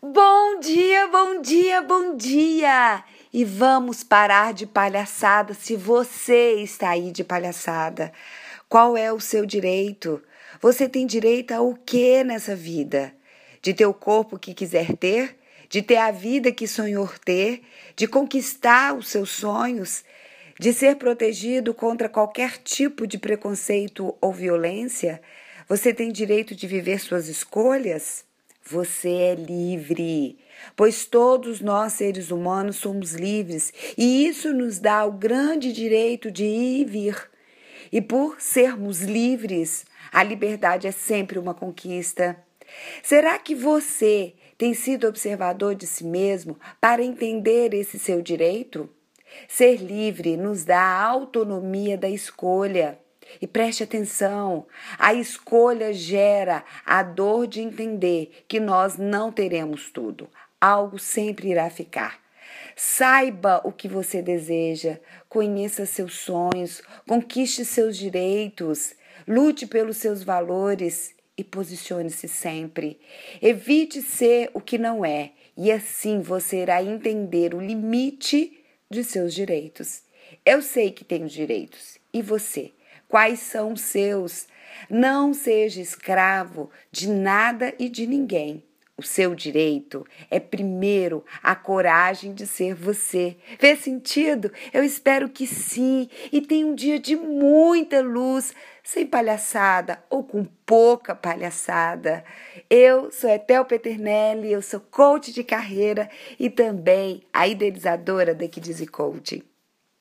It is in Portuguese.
Bom dia, bom dia, bom dia! E vamos parar de palhaçada se você está aí de palhaçada. Qual é o seu direito? Você tem direito a o que nessa vida? De ter o corpo que quiser ter? De ter a vida que sonhou ter? De conquistar os seus sonhos? De ser protegido contra qualquer tipo de preconceito ou violência? Você tem direito de viver suas escolhas? Você é livre, pois todos nós seres humanos somos livres e isso nos dá o grande direito de ir e vir. E por sermos livres, a liberdade é sempre uma conquista. Será que você tem sido observador de si mesmo para entender esse seu direito? Ser livre nos dá a autonomia da escolha. E preste atenção: a escolha gera a dor de entender que nós não teremos tudo. Algo sempre irá ficar. Saiba o que você deseja, conheça seus sonhos, conquiste seus direitos, lute pelos seus valores e posicione-se sempre. Evite ser o que não é, e assim você irá entender o limite de seus direitos. Eu sei que tenho direitos, e você? Quais são os seus. Não seja escravo de nada e de ninguém. O seu direito é primeiro a coragem de ser você. Fez sentido? Eu espero que sim. E tenha um dia de muita luz, sem palhaçada ou com pouca palhaçada. Eu sou Etel Peternelli, eu sou coach de carreira e também a idealizadora da Kids Coaching.